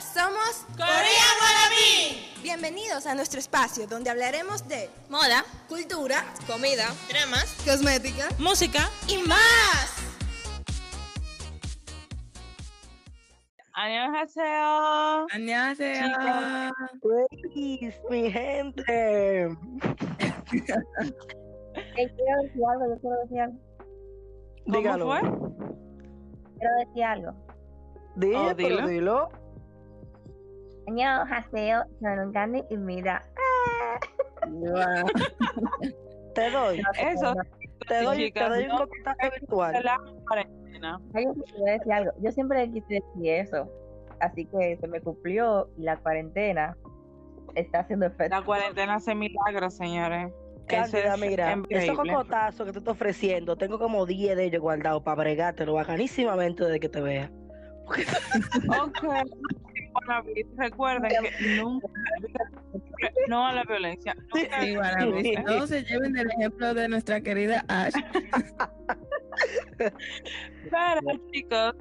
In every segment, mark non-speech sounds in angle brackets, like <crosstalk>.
Somos Corea Guarabí. Bienvenidos a nuestro espacio donde hablaremos de moda, cultura, comida, dramas, cosmética, música y más. Annyeonghaseyo. Annyeonghaseyo. Ladies, mi gente. quiero decir algo, yo quiero decir algo. Dígalo. Quiero decir algo. Dilo, oh, dilo. Dilo. Haseo, Sonungani y mira. ¡Ah! te doy. Eso. Te doy, te doy un contacto virtual. Yo, decir algo. yo siempre quise decir eso. Así que se me cumplió y la cuarentena está haciendo efecto. La cuarentena hace milagros, señores. Cándida, es mira, increíble. esos cocotazos que te estoy ofreciendo, tengo como 10 de ellos guardados para bregártelo bacanísimamente desde que te vea. ok. Recuerden que nunca, no a la violencia. Nunca Sí, no se lleven del ejemplo de nuestra querida Ash. <laughs> Pero chicos,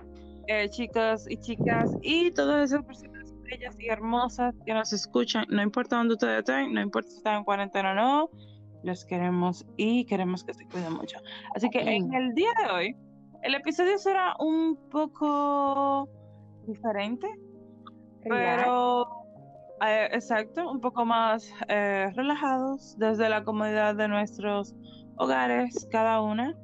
eh, chicos y chicas y todas esas personas bellas y hermosas que nos escuchan, no importa dónde ustedes estén, no importa si están en cuarentena o no, los queremos y queremos que se cuiden mucho. Así que en el día de hoy, el episodio será un poco diferente, pero eh, exacto, un poco más eh, relajados desde la comodidad de nuestros hogares, cada una.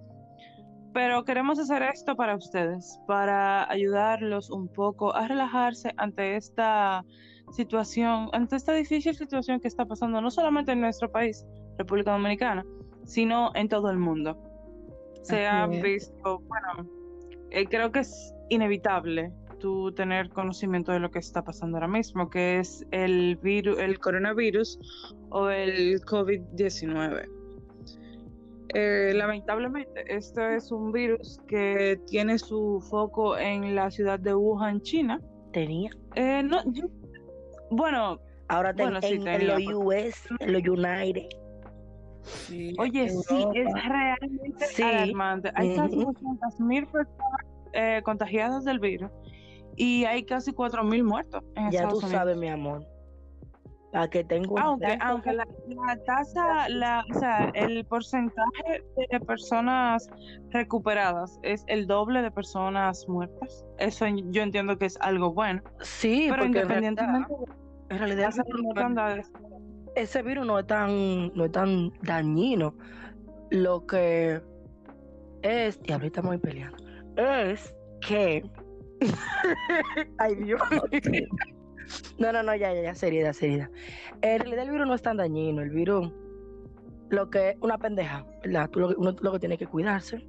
Pero queremos hacer esto para ustedes, para ayudarlos un poco a relajarse ante esta situación, ante esta difícil situación que está pasando no solamente en nuestro país, República Dominicana, sino en todo el mundo. Se ha Así es. visto, bueno, eh, creo que es inevitable tú tener conocimiento de lo que está pasando ahora mismo, que es el virus, el coronavirus o el COVID-19. Eh, lamentablemente, esto es un virus que tiene su foco en la ciudad de Wuhan, China. Tenía. Eh, no, yo- bueno, Ahora te- Bueno, sí, en, en tenía, los. US, en los United. Sí, oye, sí, es realmente Sí. alarmante. Hay casi Ujú. 200 mil personas eh, contagiadas del virus y hay casi 4 mil muertos en Ya tú Unidos. sabes, mi amor. Para que tengo un Aunque, aunque la, la tasa, la, o sea, el porcentaje de personas recuperadas es el doble de personas muertas. Eso yo entiendo que es algo bueno. Sí, Pero porque en realidad, independientemente en realidad ese virus no es tan, no es tan dañino. Lo que es, y ahorita ahí peleando, es que. <laughs> Ay, Dios. no, no, no, ya, ya, ya, seriedad, seriedad. En realidad, el virus no es tan dañino. El virus, lo que es una pendeja, ¿verdad? Tú lo, que- uno lo que tiene que cuidarse,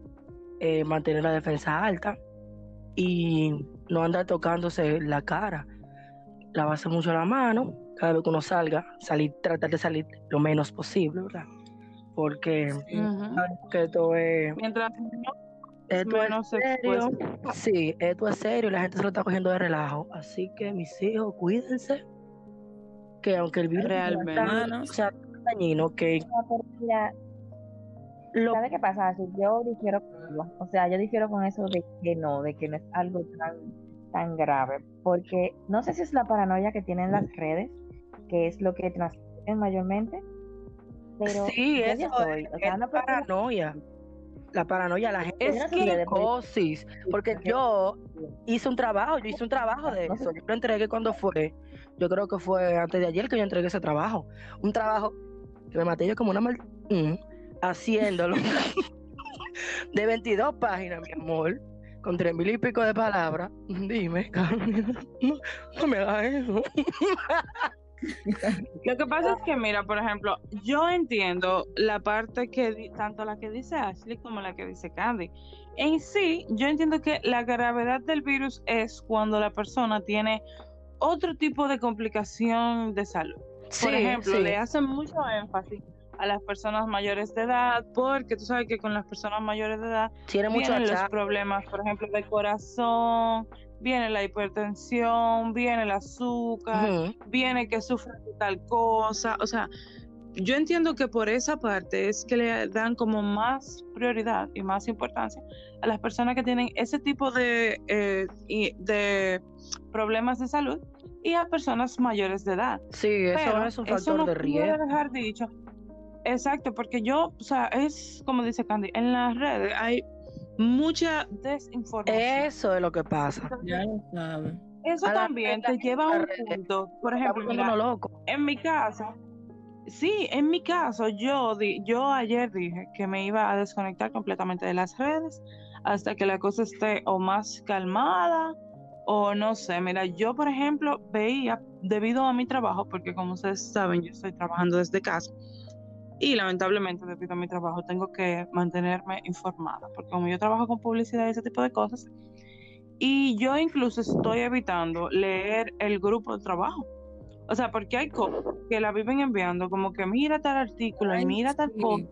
eh, mantener la defensa alta y no andar tocándose la cara. Lavarse mucho la mano, cada vez que uno salga, salir, tratar de salir lo menos posible, ¿verdad? Porque ujú. que esto es, mientras no esto menos es serio. expuesto. Sí, esto es serio y la gente se lo está cogiendo de relajo. Así que mis hijos, cuídense. Que aunque el virus Realmente. tan- o sea, tan dañino, que Mira, lo ¿sabe qué pasa? Si yo difiero con o sea, yo difiero con eso de que no, de que no es algo tan, tan grave, porque no sé si es la paranoia que tienen las redes, que es lo que transmiten mayormente, pero sí, eso soy, es, o sea, es paranoia. La paranoia, la gente es psicosis. Porque yo hice un trabajo, yo hice un trabajo de eso. Yo lo entregué cuando fue, yo creo que fue antes de ayer que yo entregué ese trabajo. Un trabajo que me maté yo como una mal... Mm, haciéndolo. <laughs> de 22 páginas, mi amor. Con tres mil y pico de palabras. Dime, <laughs> Carmen, no, no me hagas eso. <laughs> <laughs> Lo que pasa es que, mira, por ejemplo, yo entiendo la parte que, tanto la que dice Ashley como la que dice Candy. En sí, yo entiendo que la gravedad del virus es cuando la persona tiene otro tipo de complicación de salud. Por ejemplo, sí. le hacen mucho énfasis a las personas mayores de edad, porque tú sabes que con las personas mayores de edad tiene mucho vienen los problemas, por ejemplo, de corazón, viene la hipertensión, viene el azúcar, viene que sufre de tal cosa, o sea, yo entiendo que por esa parte es que le dan como más prioridad y más importancia a las personas que tienen ese tipo de, eh, de problemas de salud y a personas mayores de edad. Sí, eso Pero es un eso factor no de riesgo. dejar dicho. Exacto, porque yo, o sea, es como dice Candy, en las redes hay mucha desinformación. Eso es lo que pasa. Ya lo saben. Eso a también la te lleva a un punto. Por ejemplo, mira, loco. en mi caso, sí, en mi caso, yo, di- yo ayer dije que me iba a desconectar completamente de las redes hasta que la cosa esté o más calmada o no sé. Mira, yo, por ejemplo, veía, debido a mi trabajo, porque como ustedes saben, yo estoy trabajando desde casa. Y lamentablemente, debido a mi trabajo, tengo que mantenerme informada, porque como yo trabajo con publicidad y ese tipo de cosas, y yo incluso estoy evitando leer el grupo de trabajo. O sea, porque hay cosas que la viven enviando, como que mira tal artículo, y mira tal cosa.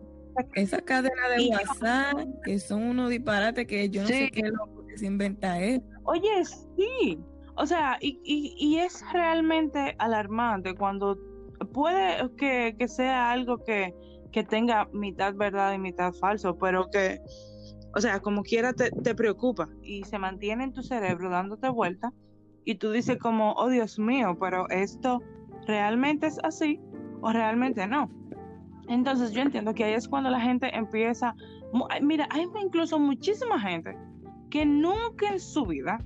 Esa cadena de Y- WhatsApp, que son unos disparates que yo no Sí. sé qué loco que se inventa eso. Oye, sí. O sea, y, y, y es realmente alarmante cuando puede que, que sea algo que, que tenga mitad verdad y mitad falso, pero que, o sea, como quiera te, te preocupa y se mantiene en tu cerebro dándote vuelta y tú dices como, oh Dios mío, pero esto realmente es así o realmente no. Entonces yo entiendo que ahí es cuando la gente empieza, mira, hay incluso muchísima gente que nunca en su vida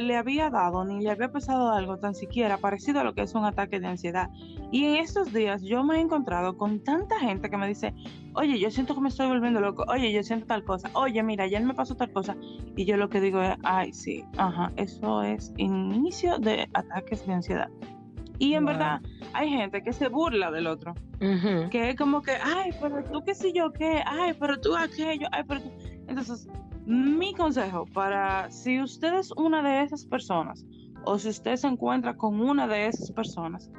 le había dado ni le había pasado algo tan siquiera parecido a lo que es un ataque de ansiedad. Y en estos días yo me he encontrado con tanta gente que me dice, oye, yo siento que me estoy volviendo loco, oye, yo siento tal cosa, oye, mira, ayer me pasó tal cosa. Y yo lo que digo es, ay, sí, ajá, eso es inicio de ataques de ansiedad. Y en Wow. verdad hay gente que se burla del otro Ujú. que es como que, ay, pero tú qué sé yo qué, ay, pero tú aquello, ay, pero tú. Entonces, mi consejo para si usted es una de esas personas o si usted se encuentra con una de esas personas,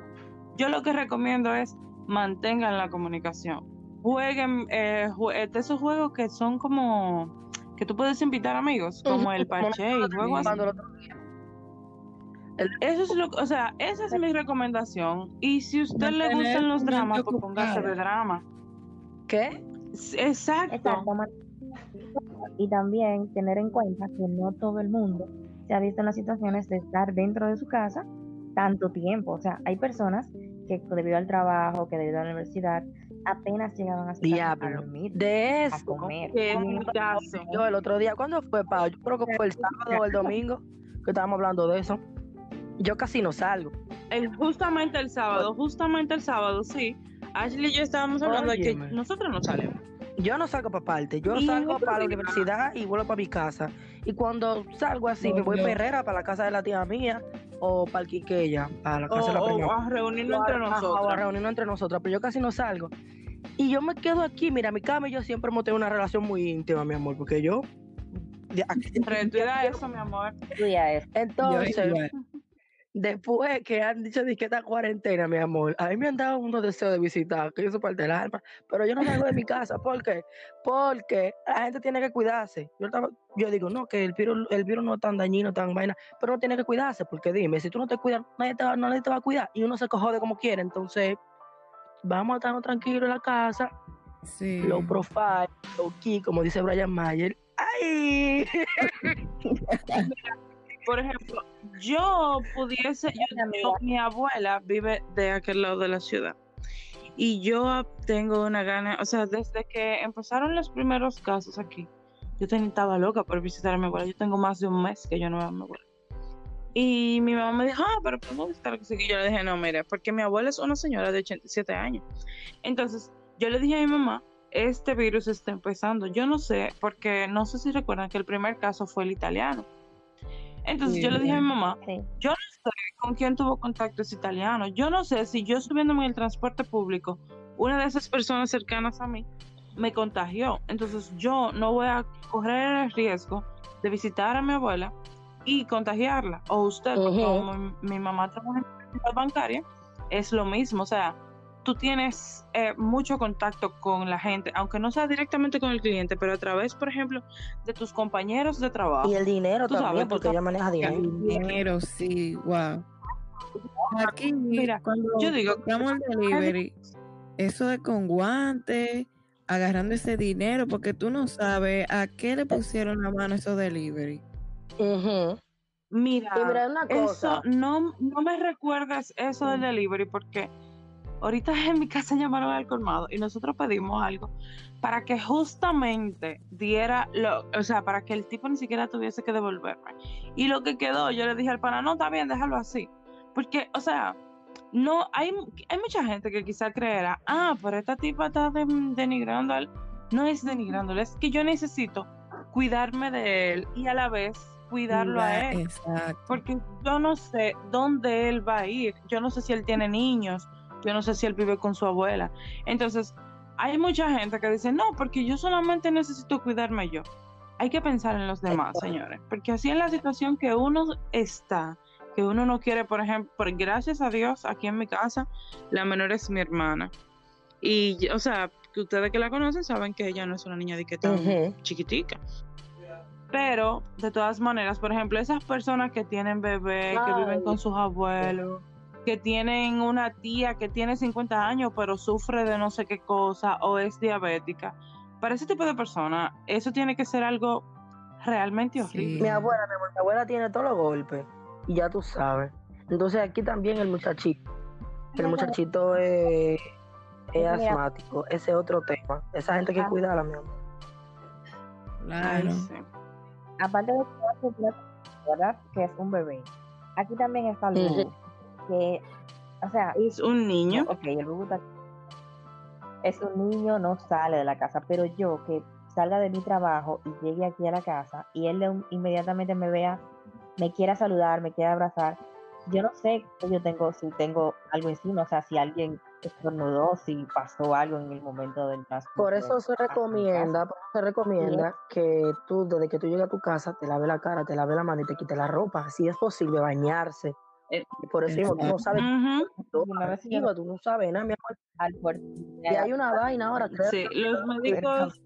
yo lo que recomiendo es mantengan la comunicación. Jueguen eh, jue- de esos juegos que son como que tú puedes invitar amigos, como el parche y juegos así. Eso es lo, o sea, esa es mi recomendación. Y si a usted le gustan los dramas, pues póngase de drama. ¿Qué? Exacto. Exacto. Y también tener en cuenta que no todo el mundo se ha visto en las situaciones de estar dentro de su casa tanto tiempo. O sea, hay personas que debido al trabajo, que debido a la universidad, apenas llegaban a su casa a Diablo. dormir, De a eso. comer. Que en Y mi caso. Yo el otro día, ¿cuándo fue, Pau? Yo creo que fue el sábado o el domingo que estábamos hablando de eso. Yo casi no salgo. el- justamente el sábado, justamente el sábado, sí. Ashley y yo estábamos hablando de que nosotros no salimos. Yo no salgo para parte, yo salgo para la universidad y vuelvo para mi casa. Y cuando salgo así, me voy Obvio. para Herrera, para la casa de la tía mía, o para el Quiqueya, para la O, casa de la prima. o a reunirnos entre ajá, O a nosotros. reunirnos entre nosotras, pero yo casi no salgo. Y yo me quedo aquí, mira, mi cama y yo siempre hemos tenido una relación muy íntima, mi amor, porque yo... de- Retira eso, mi amor. Estudia eso. Yo Entonces. Después que han dicho que esta cuarentena, mi amor, a mí me han dado unos deseos de visitar, que yo soy parte del alma, pero yo no salgo de mi <laughs> casa. ¿Por qué? Porque la gente tiene que cuidarse. Yo, estaba- yo digo, no, que el virus, el virus no es tan dañino, tan vaina, pero uno tiene que cuidarse, porque dime, si tú no te cuidas, nadie te va, nadie te va a cuidar y uno se cojode como quiere. Entonces, vamos a estarnos tranquilos en la casa, Sí. low profile, low key, como dice Brian Mayer. ¡Ay! <laughs> <laughs> Por ejemplo, yo pudiese, yo- mi abuela vive de aquel lado de la ciudad. Y yo tengo una gana, o sea, desde que empezaron los primeros casos aquí, yo estaba loca por visitar a mi abuela. Yo tengo más de un mes que yo no veo a mi abuela. Y mi mamá me dijo, ah, pero podemos visitar que sí. Y yo le dije, no, mire, porque mi abuela es una señora de 87 años. Entonces, yo le dije a mi mamá, este virus está empezando. Yo no sé, porque no sé si recuerdan que el primer caso fue el italiano. Entonces yo le dije a mi mamá, Sí. yo no sé con quién tuvo contacto ese italiano. Yo no sé si yo subiéndome en el transporte público, una de esas personas cercanas a mí me contagió. Entonces yo no voy a correr el riesgo de visitar a mi abuela y contagiarla. O usted, porque Ujú. como mi, mi mamá trabaja en la bancaria, es lo mismo. O sea, tú tienes eh, mucho contacto con la gente, aunque no sea directamente con el cliente, pero a través, por ejemplo, de tus compañeros de trabajo. Y el dinero Tú sabes, también, porque ella maneja dinero. Dinero, sí, wow. Aquí, Mira, cuando yo digo- el delivery, eso de con guantes, agarrando ese dinero, porque tú no sabes a qué le pusieron la mano esos delivery. Ujú. Mira, Y mira, una cosa. eso no, no me recuerdas eso del delivery porque ahorita en mi casa llamaron al colmado y nosotros pedimos algo para que justamente diera lo, o sea, para que el tipo ni siquiera tuviese que devolverme. Y lo que quedó, yo le dije al pana, no, está bien, déjalo así. Porque, o sea, no, hay, hay mucha gente que quizá creerá, ah, pero esta tipa está de- denigrando a él. No es denigrándole, es que yo necesito cuidarme de él y a la vez cuidarlo a él. Exacto. Porque yo no sé dónde él va a ir. Yo no sé si él tiene niños. Yo no sé si él vive con su abuela. Entonces, hay mucha gente que dice, no, porque yo solamente necesito cuidarme yo. Hay que pensar en los demás, señores. Porque así en la situación que uno está, que uno no quiere, por ejemplo, por, gracias a Dios, aquí en mi casa, la menor es mi hermana. Y, o sea, que ustedes que la conocen saben que ella no es una niña de que tan chiquitica. Pero, de todas maneras, por ejemplo, esas personas que tienen bebé, que viven con sus abuelos, que tienen una tía que tiene 50 años pero sufre de no sé qué cosa o es diabética, para ese tipo de personas, eso tiene que ser algo realmente Sí. horrible. Mi abuela, mi abuela, mi abuela tiene todos los golpes. Y ya tú sabes. Entonces aquí también el muchachito. El muchachito es, es asmático. Ese es otro tema. Esa gente hay que Ah. cuidarla, mi amor. Ay, Claro. sí. aparte de que ¿verdad? que es un bebé, aquí también está el Ujú. Bubu, que, o sea, Es un niño. ok, el está- es un niño, no sale de la casa, pero yo que salga de mi trabajo y llegue aquí a la casa y él de un- inmediatamente me vea, me quiera saludar, me quiera abrazar, yo no sé que yo tengo, si tengo algo encima, o sea, si alguien estornudó, si pasó algo en el momento del transporte. Por eso se recomienda, por eso se recomienda que tú, desde que tú llegas a tu casa, te laves la cara, te laves la mano y te quites la ropa. Si es posible, bañarse. Eh, Y por eso mismo, tú no sabes yo- activa, tú no sabes nada, mi amor. al puerto. Y hay una vaina ahora, creo Sí, que los médicos,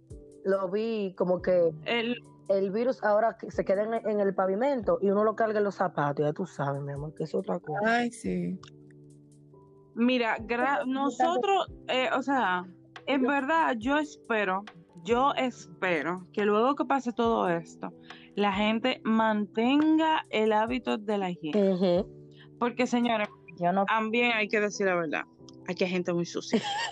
lo vi como que el, el virus ahora que se queda en, en el pavimento y uno lo carga en los zapatos, ya tú sabes, mi amor, que es otra cosa. Ay, sí. Mira, gra- nosotros, eh, o sea, en verdad yo espero, yo espero que luego que pase todo esto, la gente mantenga el hábito de la higiene. Ujú. Porque, señores, Yo no también hay que decir la verdad, aquí hay gente muy sucia. <laughs>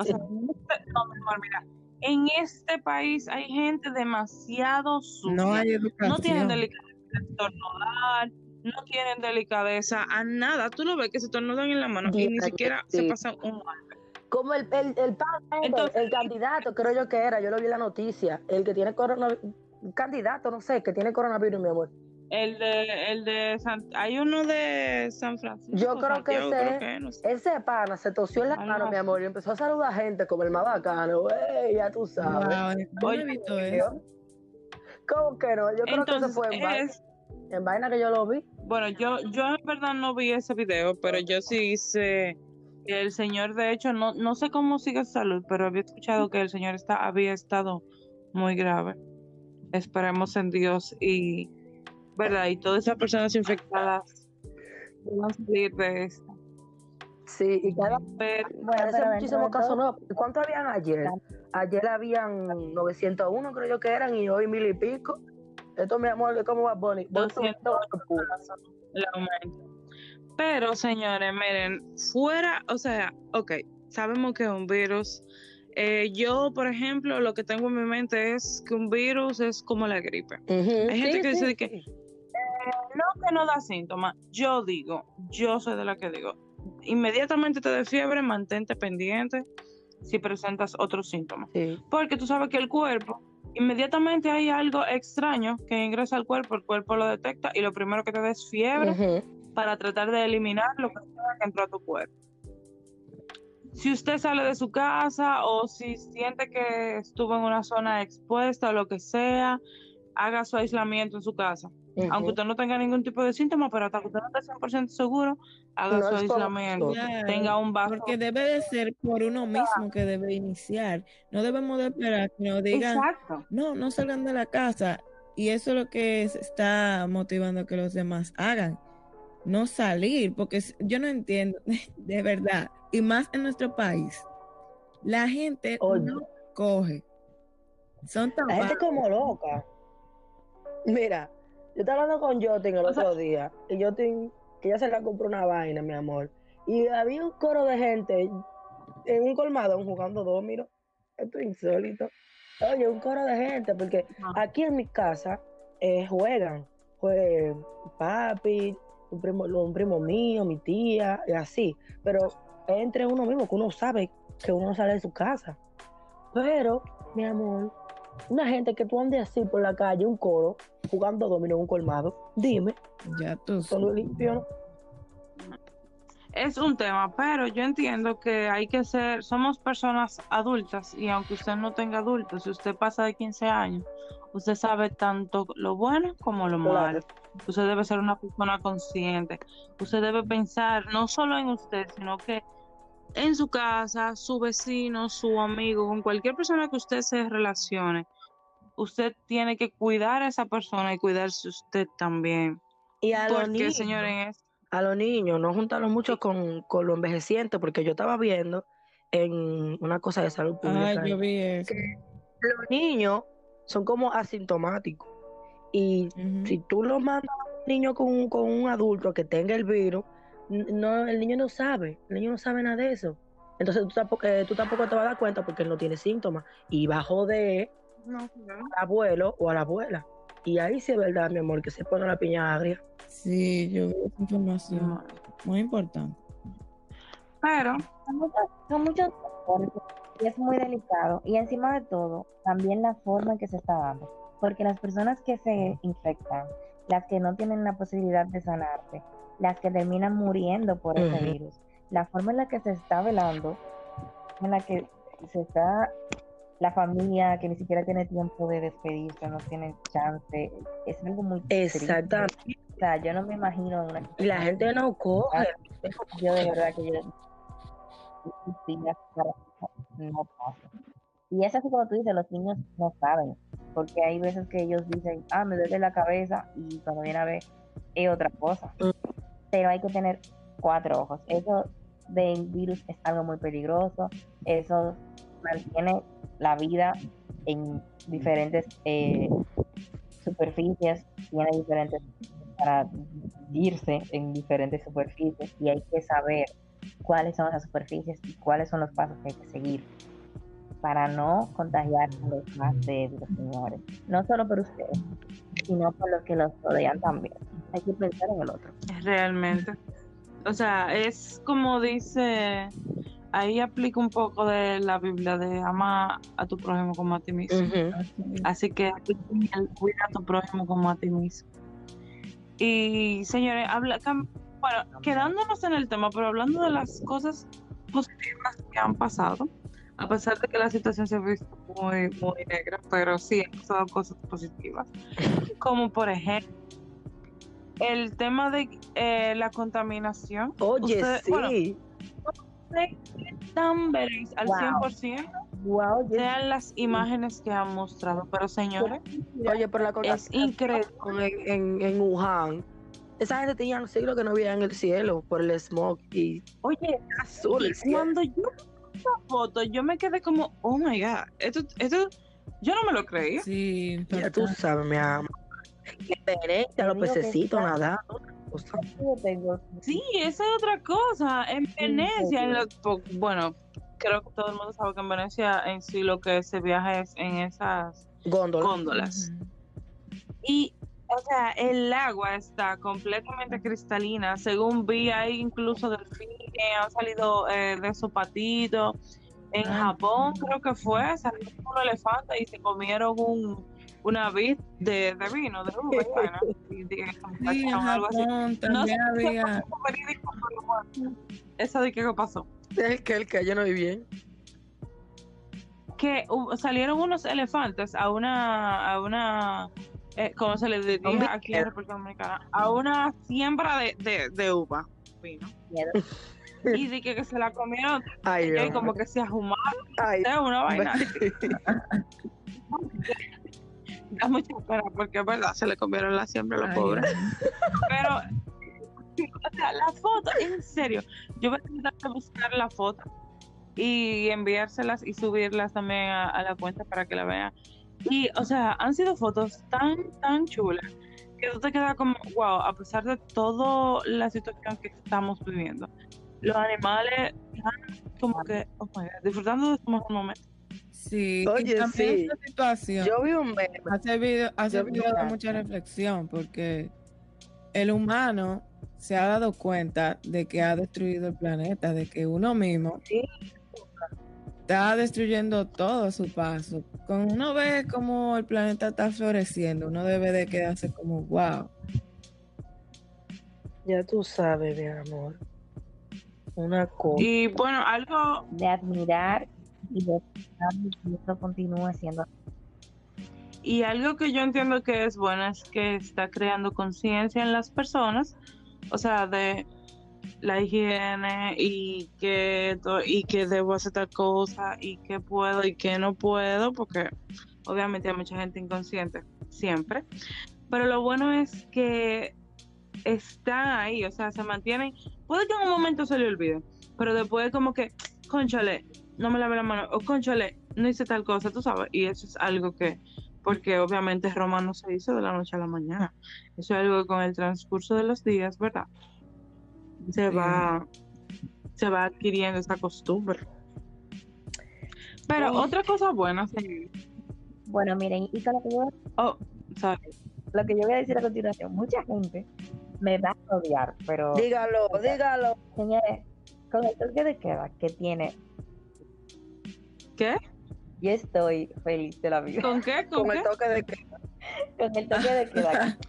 O sea, en este- no, mi amor, mira, en este país hay gente demasiado sucia. No hay educación. no tienen delicadeza de estornudar, no tienen delicadeza a nada. Tú lo ves que se estornudan en la mano y ni siquiera sí. se pasan un Como el, el, el, pan- Entonces- el candidato, creo yo que era, yo lo vi en la noticia, el que tiene coronavirus, candidato, no sé, que tiene coronavirus, mi amor. El de, el de San, hay uno de San Francisco. Yo creo que ese creo es- que es, no sé. Ese pana se tosió en la mano, mi amor, y empezó a saludar gente como el más bacano, ya tú sabes. Wow, yo no Oye, he visto eso. ¿Cómo que no? Yo creo que Entonces, eso fue en, vaina, es, en vaina que yo lo vi. bueno, yo, yo en verdad no vi ese video, pero yo sí sé que el señor, de hecho, no, no sé cómo sigue su salud, pero había escuchado que el señor está, había estado muy grave. Esperemos en Dios y, ¿verdad? Y todas esas personas infectadas van a salir de esto. Sí, y cada Pero, Bueno, de casos todo, no. ¿Cuántos habían ayer? Ayer habían 901, creo yo que eran, y hoy mil y pico. Esto, mi amor, es como va Bonnie. Voy 208 subiendo, el aumento. Pero, señores, miren, fuera, o sea, ok, sabemos que es un virus. Eh, yo, por ejemplo, lo que tengo en mi mente es que un virus es como la gripe. Hay gente sí, que dice sí, que, No que no da síntomas. Yo digo, yo soy de la que digo, inmediatamente te de fiebre, mantente pendiente si presentas otros síntomas. sí. Porque tú sabes que el cuerpo, inmediatamente hay algo extraño que ingresa al cuerpo, el cuerpo lo detecta y lo primero que te da es fiebre para tratar de eliminar lo que entró a tu cuerpo. Si usted sale de su casa o si siente que estuvo en una zona expuesta o lo que sea, haga su aislamiento en su casa. Aunque usted no tenga ningún tipo de síntoma, pero hasta que usted no esté 100% seguro, haga No su aislamiento. Claro, Tenga un vaso. Porque debe de ser por uno mismo que debe iniciar. No debemos de esperar que nos digan, Exacto. no, no salgan de la casa. Y eso es lo que se está motivando a que los demás hagan. No salir, porque yo no entiendo, <laughs> de verdad, y más en nuestro país, la gente Oye. no coge. Son tan La gente es como loca. Mira, yo estaba hablando con Jotin el O sea- otro día y Jotin, que ya se le compró una vaina, mi amor. Y había un coro de gente en un colmadón jugando domino. Esto es insólito. Oye, un coro de gente, porque aquí en mi casa eh, juegan. Jue- papi, un primo, un primo mío, mi tía, y así. Pero entre uno mismo, que uno sabe que uno sale de su casa. Pero, mi amor, una gente que tú andes así por la calle, un coro, jugando domino en un colmado, dime, Ya tú solo limpio, ¿no? Es un tema, pero yo entiendo que hay que ser, somos personas adultas y aunque usted no tenga adultos, si usted pasa de 15 años, usted sabe tanto lo bueno como lo Claro. malo. Usted debe ser una persona consciente. Usted debe pensar no solo en usted, sino que en su casa, su vecino, su amigo, con cualquier persona que usted se relacione, usted tiene que cuidar a esa persona y cuidarse usted también. Y a los niños, señores, a los niños, no juntarlos mucho con, con los envejecientes, porque yo estaba viendo en una cosa de salud pública. Ay, yo vi eso. los niños son como asintomáticos. Y si tú lo mandas a un niño con, con un adulto que tenga el virus, no, el niño no sabe, el niño no sabe nada de eso. Entonces tú tampoco, eh, tú tampoco te vas a dar cuenta porque él no tiene síntomas y va a joder al abuelo o a la abuela. Y ahí sí es verdad, mi amor, que se pone la piña agria. Sí, yo vi esa información. Muy importante. Pero Son muchos, son muchos y es muy delicado. Y encima de todo, también la forma en que se está dando. Porque las personas que se infectan, las que no tienen la posibilidad de sanarse, las que terminan muriendo por ese Ujú. virus, la forma en la que se está velando, en la que se está la familia que ni siquiera tiene tiempo de despedirse, no tiene chance, es algo muy triste. Exactamente. O sea, yo no me imagino una Y la gente no coge. yo de verdad que yo no pasa. Y es así como tú dices, los niños no saben, porque hay veces que ellos dicen, ah, me duele la cabeza, y cuando viene a ver, es otra cosa. Mm. Pero hay que tener cuatro ojos. Eso del virus es algo muy peligroso, eso mantiene la vida en diferentes eh, superficies, tiene diferentes para irse en diferentes superficies y hay que saber cuáles son esas superficies y cuáles son los pasos que hay que seguir para no contagiar a los más débiles, señores. No solo por ustedes, sino por los que los rodean también. Hay que pensar en el otro. Realmente, o sea, es como dice, ahí aplica un poco de la Biblia de ama a tu prójimo como a ti mismo. Así que cuida a tu prójimo como a ti mismo. Y señores, habla, bueno, quedándonos en el tema, pero hablando de las cosas positivas que han pasado, a pesar de que la situación se ha visto muy, muy negra, pero sí han pasado cosas positivas, como por ejemplo el tema de eh, la contaminación. Oye, Usted- sí. bueno, tan veréis al Wow. 100% Wow, yo sean las imágenes que han mostrado, pero señores, Oye, por la es increíble. en, en, en Wuhan. Esa gente tenía siglos que no veían el cielo por el smog y Oye, azul. y cuando yo vi esa foto, yo me quedé como, oh my god, esto, esto, yo no me lo creía. Sí, Ya tú sabes, mi amor. Diferente a los pececitos nadando. Sí, esa es otra cosa. En Venecia, en lo- bueno, creo que todo el mundo sabe que en Venecia en sí lo que se viaja es en esas Góndola. góndolas. Y, o sea, el agua está completamente cristalina. Según vi, hay incluso delfines, han salido eh, de esos patitos. En Ah. Japón, creo que fue, salieron unos elefantes y se comieron un, una vid de, de vino, de uva, <laughs> y vaina. Y dije, Sí, en algo así. Japón No sé también había. Eso de qué pasó. El que, el que yo no vi bien. que hu- salieron unos elefantes a una, a una, eh, ¿cómo se le diría Un aquí en República Dominicana? A una siembra de, de, de uva, vino. <laughs> Y de que, que se la comieron Ay, y como que se ahumaron, Ay, una vaina. <laughs> Da mucha pena porque es verdad, se le comieron la siembra a los Ay, pobres. Pero o sea, la foto, en serio, yo voy a intentar buscar la foto y enviárselas y subirlas también a, a la cuenta para que la vean. Y, o sea, han sido fotos tan, tan chulas que tú te quedas como, wow, a pesar de toda la situación que estamos viviendo, los animales están como que, oh my God, disfrutando de su mejor momento. Sí, y Oye, también sí. esta situación Yo vi un meme. ha servido, ha servido de mucha reflexión porque el humano se ha dado cuenta de que ha destruido el planeta, de que uno mismo Sí. está destruyendo todo a su paso. Cuando uno ve cómo el planeta está floreciendo, uno debe de quedarse como, wow. Ya tú sabes, mi amor. Una cosa. Y bueno, algo, de admirar y esto continúe siendo y algo que yo entiendo que es bueno es que está creando conciencia en las personas, o sea, de la higiene y que y que debo hacer tal cosa y que puedo y que no puedo, porque obviamente hay mucha gente inconsciente siempre. Pero lo bueno es que están ahí, o sea, se mantienen. Puede que en un momento se le olvide, pero después como que, conchale, no me lavé la mano, o conchale, no hice tal cosa, tú sabes, y eso es algo que, porque obviamente Roma no se hizo de la noche a la mañana, eso es algo que con el transcurso de los días, ¿verdad? Se Sí. va, se va adquiriendo esa costumbre. Pero Uf. otra cosa buena, señor. Bueno, miren, y con lo que yo, Oh, ¿sabes? lo que yo voy a decir a continuación, mucha gente me va a odiar, pero Dígalo, o sea, dígalo. señores, con el toque de queda que tiene, ¿Qué? yo estoy feliz de la vida. ¿Con qué? <laughs> ¿Con, Con qué? el toque de que. Con el toque de queda. <laughs>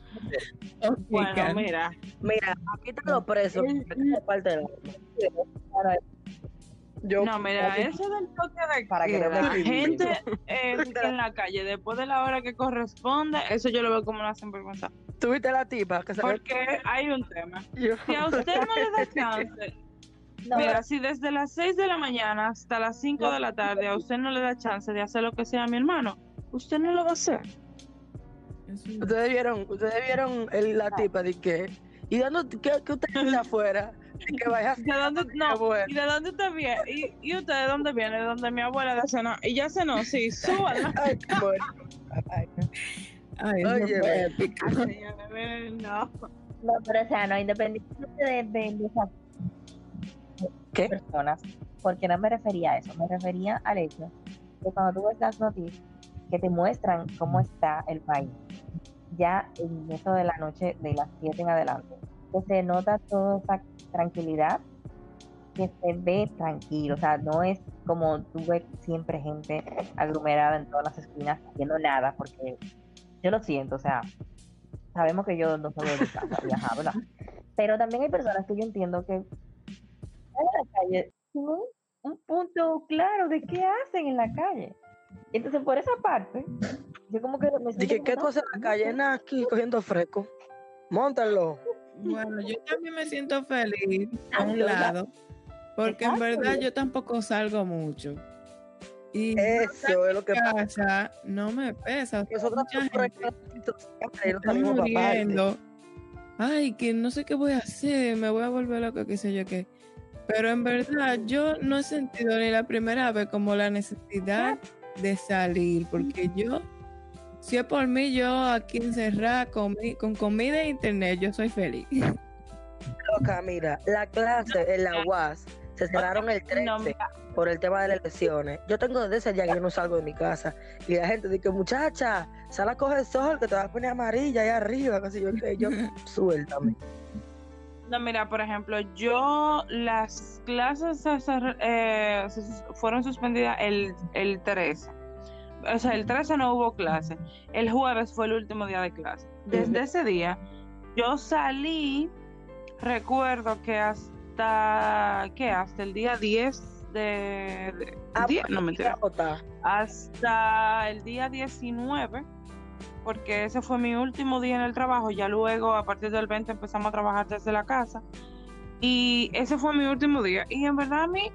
Bueno, mira, Mira, aquí están los presos. Yo, no, mira, eso del toque de Para que no queda, critiquen. gente <laughs> eh, en la calle después de la hora que corresponde, eso yo lo veo como una sinvergüenza. ¿Tuviste la tipa que se Porque hay un tema. Yo- Si a usted no le da chance, No, mira, si desde las 6 de la mañana hasta las 5 de la tarde a usted no le da chance de hacer lo que sea, mi hermano, usted no lo va a hacer. Ustedes vieron, ustedes vieron el- la tipa de que. ¿Y dónde qué, qué usted dice <laughs> afuera? Y que vaya ¿De dónde, no, bueno. ¿Y de dónde usted viene? ¿Y, y usted de dónde viene? De donde mi abuela de cenar. Y ya cenó, sí, <laughs> súbala. Ay, amor. Ay, Ay, Oye, no. no, pero o sea, no, independientemente de, de, de ¿Qué? personas, porque no me refería a eso, me refería al hecho de cuando tú ves las noticias que te muestran cómo está el país, ya en eso de la noche de las 7 en adelante, que se nota toda esa tranquilidad, que se ve tranquilo, o sea, no es como tú ves siempre gente aglomerada en todas las esquinas haciendo nada, porque yo lo siento, o sea, sabemos que yo no soy de mi casa, <laughs> viajar, ¿verdad? Pero también hay personas que yo entiendo que en la calle un, un punto claro de qué hacen en la calle. Entonces, por esa parte, yo como que me Dije, ¿qué haces en la calle? Nada, aquí cogiendo fresco. Móntalo. Bueno, yo también me siento feliz a un Ayuda. lado, porque en verdad yo tampoco salgo mucho. Y Eso es lo que pasa. no me pesa. Nosotros parte. muriendo. Ay, que no sé qué voy a hacer, me voy a volver loco, qué sé yo qué. Pero en verdad yo no he sentido ni la primera vez como la necesidad de salir, porque yo, si es por mí, yo aquí encerrada con, mi- con comida e internet, yo soy feliz. Loca, mira, la clase en la UAS se cerraron el 13 No, mira, por el tema de las elecciones. Yo tengo desde ese día que yo no salgo de mi casa. Y la gente dice, muchacha, sal a coger sol, que te vas a poner amarilla ahí arriba. Casi yo, que yo, <laughs> suéltame. No, mira, por ejemplo, yo las clases eh, fueron suspendidas el, el 13. O sea, el 13 no hubo clase. El jueves fue el último día de clase. Desde ese día, yo salí, recuerdo que hasta, ¿qué? Hasta el día 10 de... de- Ah, 10, pues, no mentira. Hasta el día 19, porque ese fue mi último día en el trabajo. Ya luego, a partir del 20, empezamos a trabajar desde la casa. Y ese fue mi último día. Y en verdad a mí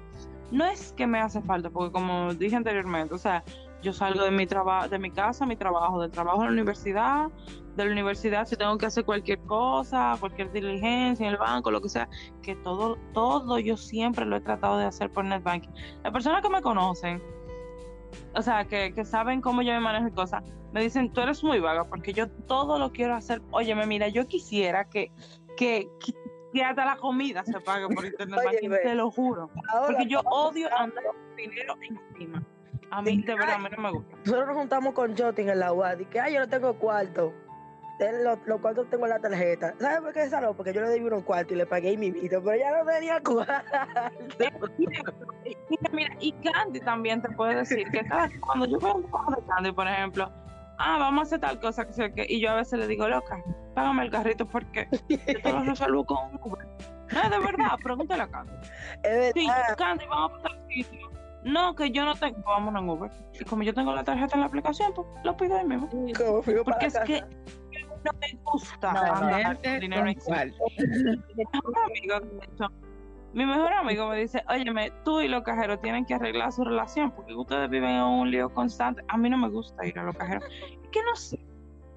no es que me hace falta, porque como dije anteriormente, o sea, Yo salgo de mi trabajo, de mi casa, a mi trabajo, del trabajo a la universidad, de la universidad si tengo que hacer cualquier cosa, cualquier diligencia en el banco, lo que sea, que todo, todo yo siempre lo he tratado de hacer por NetBanking. Las personas que me conocen, o sea, que, que saben cómo yo me manejo y cosas, me dicen, tú eres muy vaga, porque yo todo lo quiero hacer. Óyeme, mira, yo quisiera que, que, que, que hasta la comida se pague por internet Oye, banking, ve. te lo juro. Porque yo odio andar con dinero encima. A mí, de verdad, a mí no me gusta. nosotros nos juntamos con Jotin en la UAD y que, ay, yo no tengo cuarto. Los, los cuartos tengo en la tarjeta. ¿Sabes por qué esa no? Porque yo le debí unos cuartos y le pagué mi vida, pero ya no tenía <laughs> cuarto. Mira, mira, y Candy también te puede decir que cada, cuando yo veo un trabajo de Candy, por ejemplo, ah, vamos a hacer tal cosa, que sé qué, y yo a veces le digo, loca, págame el carrito porque yo te lo resuelvo con un Uber. No, de verdad, pregúntale a Candy. Es Sí, verdad. Candy, vamos a tal sitio. No, que yo no tengo, vámonos en Uber. Y como yo tengo la tarjeta en la aplicación, pues lo pido ahí mismo. Como para Porque es casa. que no me gusta No, no, dinero. Mi mejor amigo, de hecho, mi mejor amigo me dice, óyeme, tú y los cajeros tienen que arreglar su relación porque ustedes viven en un lío constante. A mí no me gusta ir a los cajeros. Es que no sé,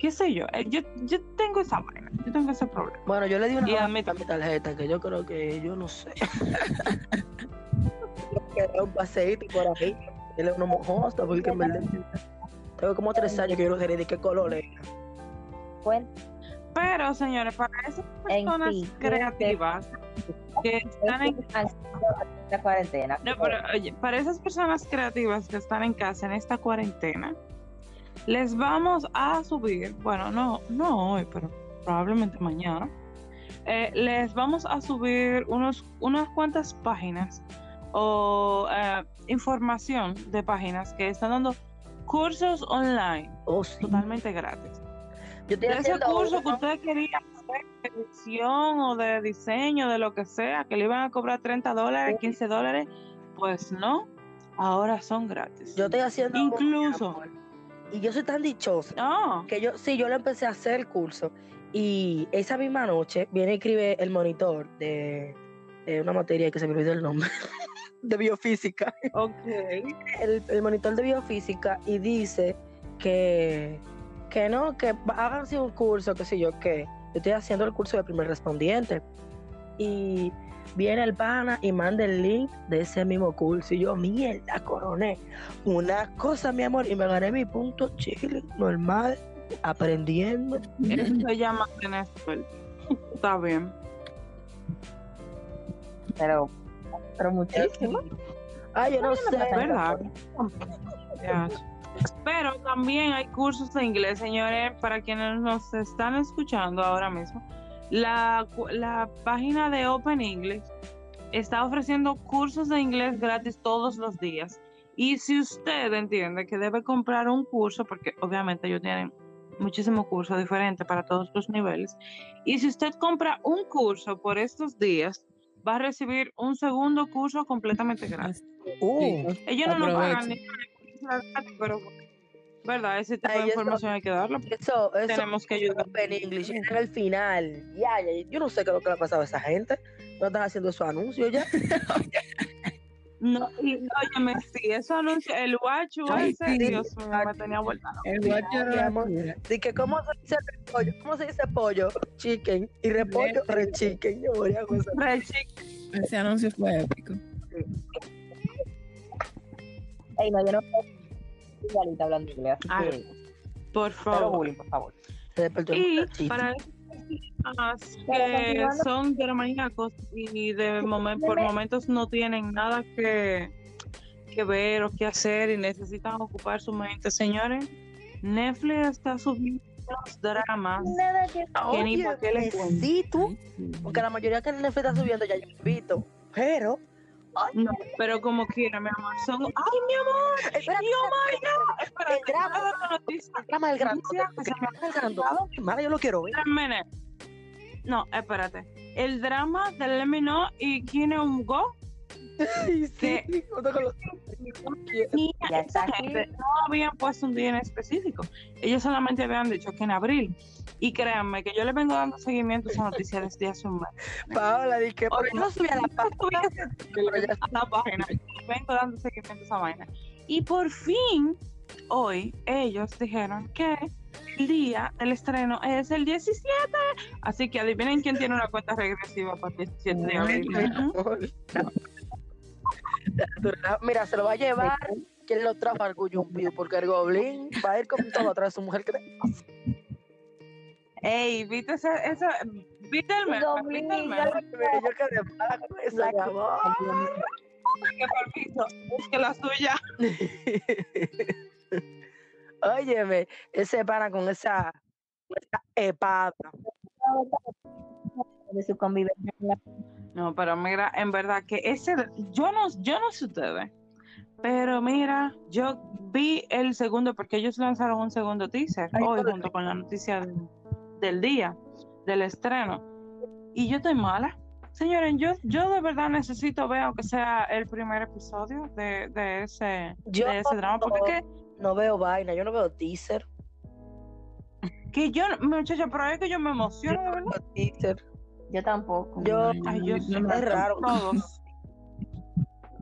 qué sé yo, eh, yo, yo tengo esa vaina, yo tengo ese problema. Bueno, yo le di una Y a mi tarjeta, que yo creo que yo no sé. <laughs> un paseíto por ahí. Él es uno mojoso, porque en verdad. Tengo como tres años que yo no sé ni de qué color era. Cuenta Pero, señores, para esas personas sí, creativas que están en cuarentena. No, pero oye, para esas personas creativas que están en casa en esta cuarentena, les vamos a subir, bueno, no, no hoy, pero probablemente mañana, eh, les vamos a subir unos, unas cuantas páginas o eh, información de páginas que están dando cursos online Oh, sí. totalmente gratis. Yo De ese curso que usted quería hacer de edición o de diseño, de lo que sea, que le iban a cobrar 30 dólares, 15 dólares, pues no, ahora son gratis. Yo estoy haciendo Incluso. Y yo soy tan dichosa No, que yo, sí, yo le empecé a hacer el curso. Y esa misma noche viene y escribe el monitor de, de una materia que se me olvidó el nombre, <laughs> de biofísica. ok. el, el monitor de biofísica y dice que, que no, que háganse un curso, qué sé yo qué. Yo estoy haciendo el curso de primer respondiente. Y viene el pana y manda el link de ese mismo curso. Y yo, mierda, coroné. Una cosa, mi amor, y me gané mi punto chile, normal, aprendiendo. Eso tener suerte. Está bien. Pero, pero muchísimo. Ay, yo no sé. ¿Verdad? Pero también hay cursos de inglés, señores, para quienes nos están escuchando ahora mismo. La, la página de Open English está ofreciendo cursos de inglés gratis todos los días. Y si usted entiende que debe comprar un curso, porque obviamente ellos tienen muchísimos cursos diferentes para todos los niveles, y si usted compra un curso por estos días, va a recibir un segundo curso completamente gratis. Uh, Ellos no nos pagan ni pero verdad, ese tipo Ay, de eso- información hay que darlo. eso, eso. Tenemos que ayudar. en English en el final. Ya, ya, yo no sé qué es lo que le ha pasado a esa gente. No están haciendo esos anuncios ya. No, y óyeme, sí, eso anuncio, el guacho Ay, ese, sí. Dios mío, me tenía vuelta. El guacho basura. Así que, ¿cómo se dice repollo? ¿Cómo se dice pollo? Chicken. Y repollo, Re- chicken. Yo voy a gozar. Re chic. Ese anuncio fue épico. Ey, no, yo no puedo igualita hablando inglés. Así que, Por pero favor. bullying, por favor. Y para esas personas Pero que son maníacos y de momen- por momentos no tienen nada que, que ver o que hacer y necesitan ocupar su mente, señores, Netflix está subiendo los dramas Nada que que ni qué sí, tú. Porque la mayoría que Netflix está subiendo ya yo visto. Pero. No, pero como quiera, mi amor, son... ¡Ay, mi amor! Espera, ¡Y oh my God! Espérate, El noticia. el me El. Mala, yo lo quiero ver. No, espérate. El drama de Know y Kingdom Go. Ay, sí. Que- junto con los- gente no habían puesto un día en específico. Ellos solamente habían dicho que en abril. Y créanme que yo le vengo dando seguimiento a esa noticia desde hace un mes. Paola, dije, pero yo no subí a la página. a la página. Le vengo dando seguimiento a esa vaina. Y por fin hoy ellos dijeron que el día del estreno es el 17. Así que adivinen quién tiene una cuenta regresiva para el 17 de abril. Mira, se lo va a llevar quien lo trajo al Guyumpiu, porque el Goblin va a ir con todo atrás de su mujer que te- Ey, ¿viste ese, eso? ¿Viste el meme? ¿Viste el meme? Yo quedé mala con eso, mi amor. Que permiso, es que la suya. <laughs> Óyeme, ese pana con esa, con esa espada. de su convivencia No, pero mira, en verdad que ese, yo no, yo no sé ustedes, pero mira, yo vi el segundo porque ellos lanzaron un segundo teaser Ay, hoy junto con la noticia de- del día, del estreno, y yo estoy mala. Señores, yo, yo de verdad necesito ver aunque sea el primer episodio de, de ese, Yo de ese drama, porque no veo vaina, yo no veo teaser. Que yo, muchacha, pero es que yo me emociono, de verdad. teaser. Yo tampoco. Yo, Ay, yo no me es raro. Todos. <laughs>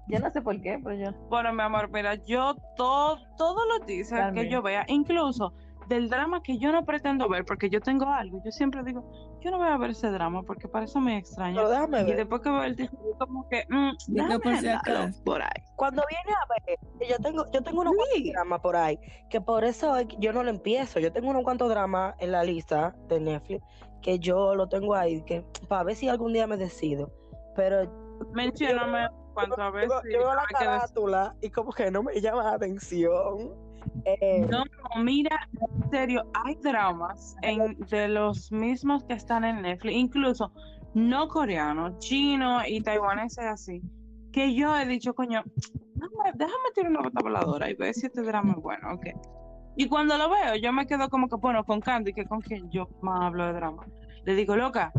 Yo no sé por qué, pero yo. Bueno, mi amor, mira, yo todo, todos los También. que yo vea, incluso del drama que yo no pretendo ver, porque yo tengo algo, yo siempre digo, yo no voy a ver ese drama porque para eso me extraña. Pero déjame Y ver. después que veo el yo como que, mm, Digo déjame por si por ahí. Cuando viene a ver, yo tengo, yo tengo unos cuantos dramas por ahí, que por eso yo no lo empiezo. Yo tengo unos cuantos dramas en la lista de Netflix, que yo lo tengo ahí, que para ver si algún día me decido. Pero Mencióname cuánto a ver yo, si yo veo la carátula y como que no me llama la atención. Eh, No, no, mira, en serio, hay dramas en, de los mismos que están en Netflix, incluso no coreanos, chinos y taiwaneses así, que yo he dicho, coño, déjame, déjame tirar una bota voladora y ver si este drama es bueno, ok. Y cuando lo veo, yo me quedo como que, bueno, con Candy, que con quien yo más hablo de drama. Le digo, loca,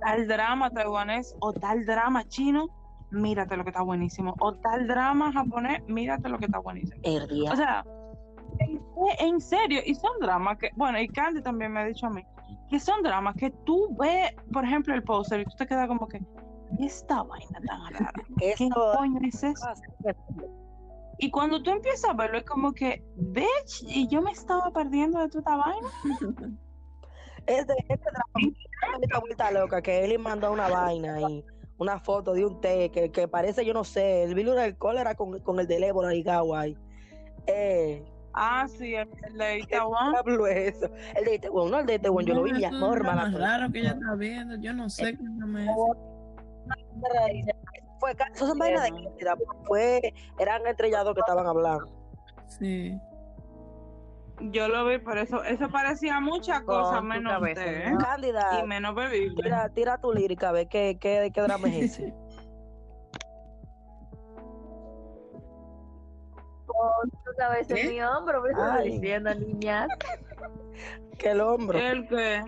tal drama taiwanés o tal drama chino, mírate lo que está buenísimo. O tal drama japonés, mírate lo que está buenísimo. el día. O sea, en, en serio, y son dramas que, bueno, y Candy también me ha dicho a mí, que son dramas que tú ves, por ejemplo, el póster y tú te quedas como que, "¿Y esta vaina tan rara, <laughs> ¿qué coño es eso? Y cuando tú empiezas a verlo, es como que, bitch, y yo me estaba perdiendo de toda esta vaina. <laughs> Este, este drama, esta vuelta loca, que él mandó una vaina y una foto de un té que, que parece, yo no sé, el virus del cólera con, con el del ébola y Gawai. Eh, Ah, sí, el, el de <laughs> ¿qué Itaewon. diablo es eso? El de Itaewon, no el de Itaewon, yo lo vi, más cosa. raro que ella está viendo. Yo no sé qué no me Fue, eso son vainas de cantidad, fue, eran estrellados que estaban hablando. Sí. Yo lo vi, pero eso, eso parecía mucha cosa tu menos cabeza, té, ¿eh? y menos bebible. tira, tira tu lírica, a ver qué, qué, qué drama es ese. <laughs> Tu cabeza en ¿Qué? mi hombro, me estás diciendo, niñas. <laughs> que el hombro, El que,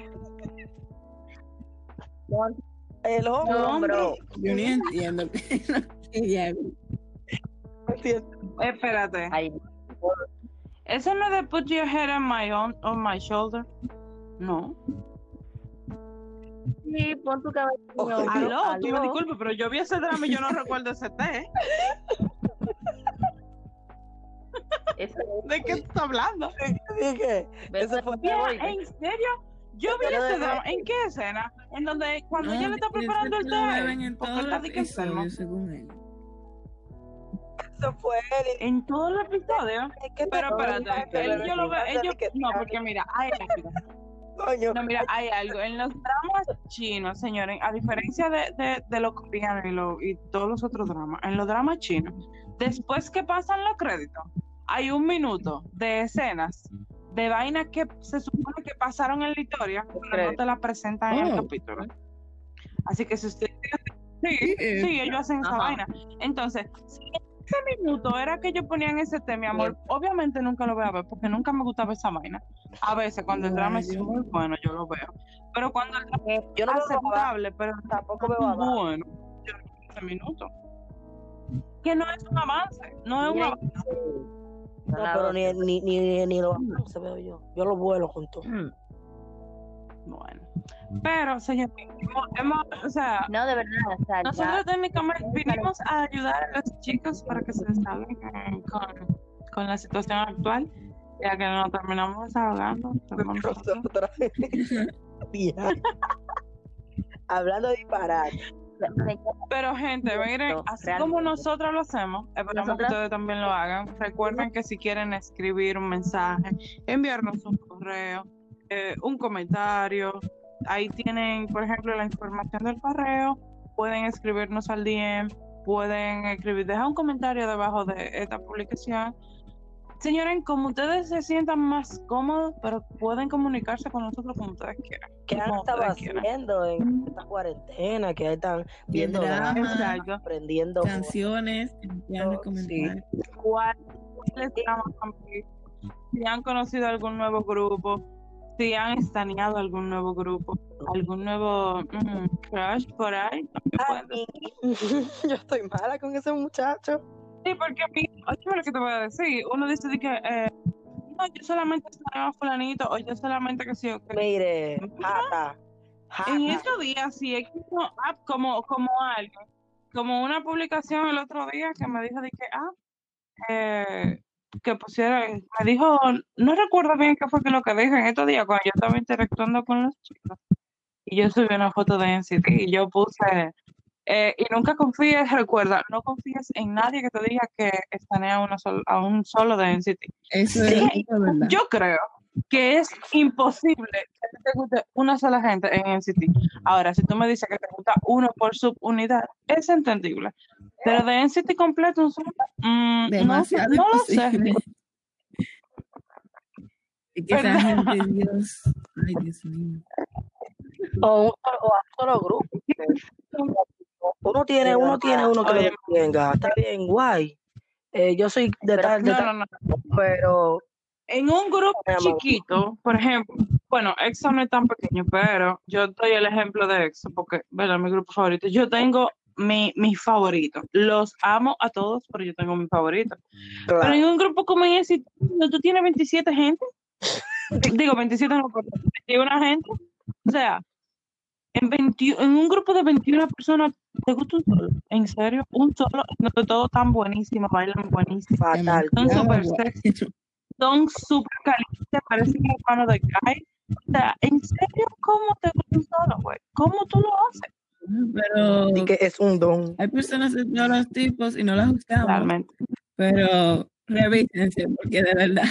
el hombro, Hombro. Yo ni entiendo qué <laughs> espérate. Ay, ¿Eso no es de put your head on my, on, on my shoulder? No. sí, pon tu Ojo. hombro. Aló, tú me aló. disculpas, pero yo vi ese drama y yo no recuerdo ese té. <laughs> ¿De qué estás hablando? eso fue Mira, Oye. ¿En serio? Yo vi de- drama. ¿En qué escena? En donde cuando No, ella le está preparando el té. en Porque todos está los de que según él. eso fue él. En todos los episodios. Es que Pero te- espérate, él- yo lo veo. Ellos, no, porque mira, hay algo. Coño, No, mira, hay algo. En los dramas chinos, señores, a diferencia de, de, de los coreanos y, lo- y todos los otros dramas, en los dramas chinos, después que pasan los créditos, hay un minuto de escenas de vainas que se supone que pasaron en la historia, pero no te las presentan en el Oh. capítulo. Así que si usted. Sí, Eh, sí, ellos hacen esa vaina. Entonces, si ese minuto era que ellos ponían ese tema, mi amor, obviamente nunca lo voy a ver porque nunca me gustaba esa vaina. A veces, cuando el drama es Ay, muy bueno, yo lo veo. Pero cuando el drama yo no es babá, aceptable, pero tampoco veo babá. bueno, yo no veo ese minuto. Que no es un avance, no es un avance. No, pero ni, ni, ni, ni lo se veo yo. Yo lo vuelo con todo. Mm. Bueno. Pero, señor, hemos, hemos- o sea, No, de verdad, o sea, ya- nosotros técnicamente vinimos a ayudar a los chicos para que se salgan con, con la situación actual. Ya que nos terminamos desahogando. <laughs> nosotros. <laughs> <laughs> Hablando de disparate. Pero gente, miren, así realmente. como nosotros lo hacemos, esperamos que ustedes también lo hagan. Recuerden que si quieren escribir un mensaje, enviarnos un correo, eh, un comentario, ahí tienen, por ejemplo, la información del correo, pueden escribirnos al DM, pueden escribir, dejar un comentario debajo de esta publicación. Señores, como ustedes se sientan más cómodos, pero pueden comunicarse con nosotros como ustedes quieran. ¿Qué han estado haciendo en esta cuarentena? Que están viendo drama. dramas, aprendiendo Canciones cuál también, si han conocido algún nuevo grupo, si han estaneado algún nuevo grupo, algún nuevo mm, crush por ahí. <laughs> yo estoy mala con ese muchacho. Sí, porque a mí, oye, lo que te voy a decir, uno dice de que eh, no, yo solamente estaneo a fulanito o yo solamente que sí, o que Mire, jata. En estos días, sí, es como, ah, como, como algo, como una publicación el otro día que me dijo de que, ah, eh, que pusiera, me dijo, no recuerdo bien qué fue que lo que dijo en estos días cuando yo estaba interactuando con los chicos. Y yo subí una foto de NCT y yo puse, eh, y nunca confíes, <laughs> recuerda, no confíes en nadie que te diga que estanea a, uno sol- a un solo de NCT. Eso es, Sí. eso es verdad. <laughs> Yo creo que es imposible que te guste una sola gente en NCT. Ahora, si tú me dices que te gusta uno por subunidad, es entendible. Pero de NCT completo, un solo, mm, no, Demasiado no lo sé. Y que esa ¿Verdad? gente, Dios. Ay, Dios mío. O, un, o a solo grupo. <laughs> Uno tiene, uno tiene uno que Oye. lo venga. Está bien, guay. Eh, yo soy de tal, de No, tal, no, no. pero En un grupo chiquito, por ejemplo, bueno, EXO no es tan pequeño, pero yo doy el ejemplo de EXO porque, ¿verdad? Mi grupo favorito. Yo tengo mi, mi favorito. Los amo a todos, pero yo tengo mi favorito. Pero en un grupo como ese, tú tienes 27 gente, digo 27 no, pero 21 gente, o sea, en, 20 en un grupo de 21 personas, ¿te gusta un solo? ¿En serio? Un solo, donde todos están buenísimos, bailan buenísimo, fatal. son súper sexy, son súper calientes, parecen hermanos de Kai. O sea, ¿en serio cómo te gusta un solo, güey? ¿Cómo tú lo haces? Pero Y que es un don. hay personas de todos los tipos y no las buscamos. Realmente. Pero revísense, porque de verdad.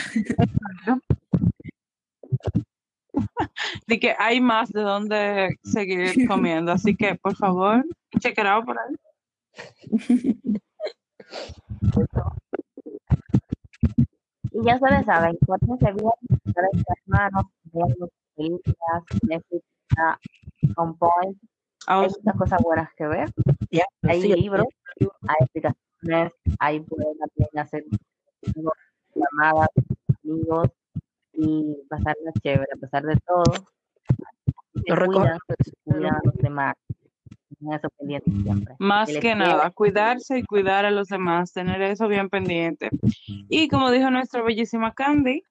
De que hay más de dónde seguir comiendo. Así que, por favor, check it out por ahí. Y ya ustedes saben, pórtense bien, ustedes hermanos, películas, Netflix, está on point, Ah, hay muchas cosas buenas que ver, Ya, hay sí, libros, hay explicaciones, hay pueden también hacer llamadas, amigos y pasarla chévere, a pesar de todo. Yo recuerdo- a los demás, eso pendiente siempre. Más que que nada, cuidarse y cuidar a los demás, tener eso bien pendiente. Y como dijo nuestra bellísima Candy,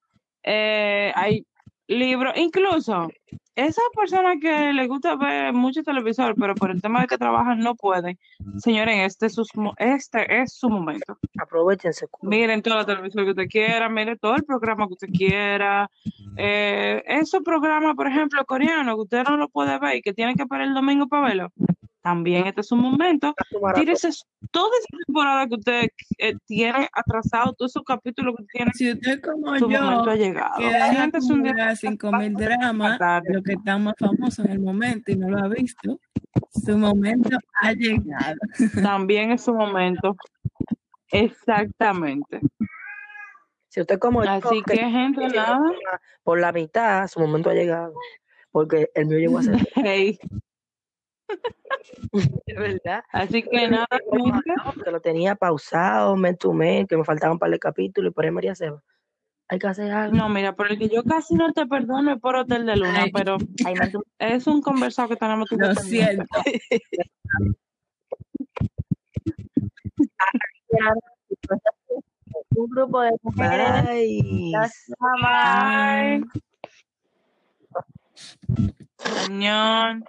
eh, hay libros, incluso esas personas que les gusta ver mucho televisor, pero por el tema de que trabajan no pueden. Señores, este es su, mo- este es su momento. Aprovechense. Miren toda la televisión que usted quiera, miren todo el programa que usted quiera. Eh, esos programas, por ejemplo, coreanos, que usted no lo puede ver y que tiene que esperar el domingo para verlo. También este es un momento. Tírese toda esa temporada que usted eh, tiene atrasado, todos esos capítulos que tiene, Si usted como su momento yo, ha llegado. que deja Siéntese un día mil dramas, tarde. lo que está más famoso en el momento y no lo ha visto, su momento ha llegado. <laughs> También es su momento. Exactamente. Si usted como yo, Así que, gente, llegó nada. por la- por la mitad, su momento ha llegado. Porque el mío llegó a ser. <laughs> Hey, <laughs> De verdad. Así que nada. Que lo tenía pausado, to mes, que me faltaban un par de capítulos y por ahí María Seba. Hay que hacer algo. No, mira, por el que yo casi no te perdono es por Hotel de Luna, Ay. pero <laughs> me es un conversado que tenemos que Lo siento. <laughs> un grupo de mujeres Bye. Bye. Señor.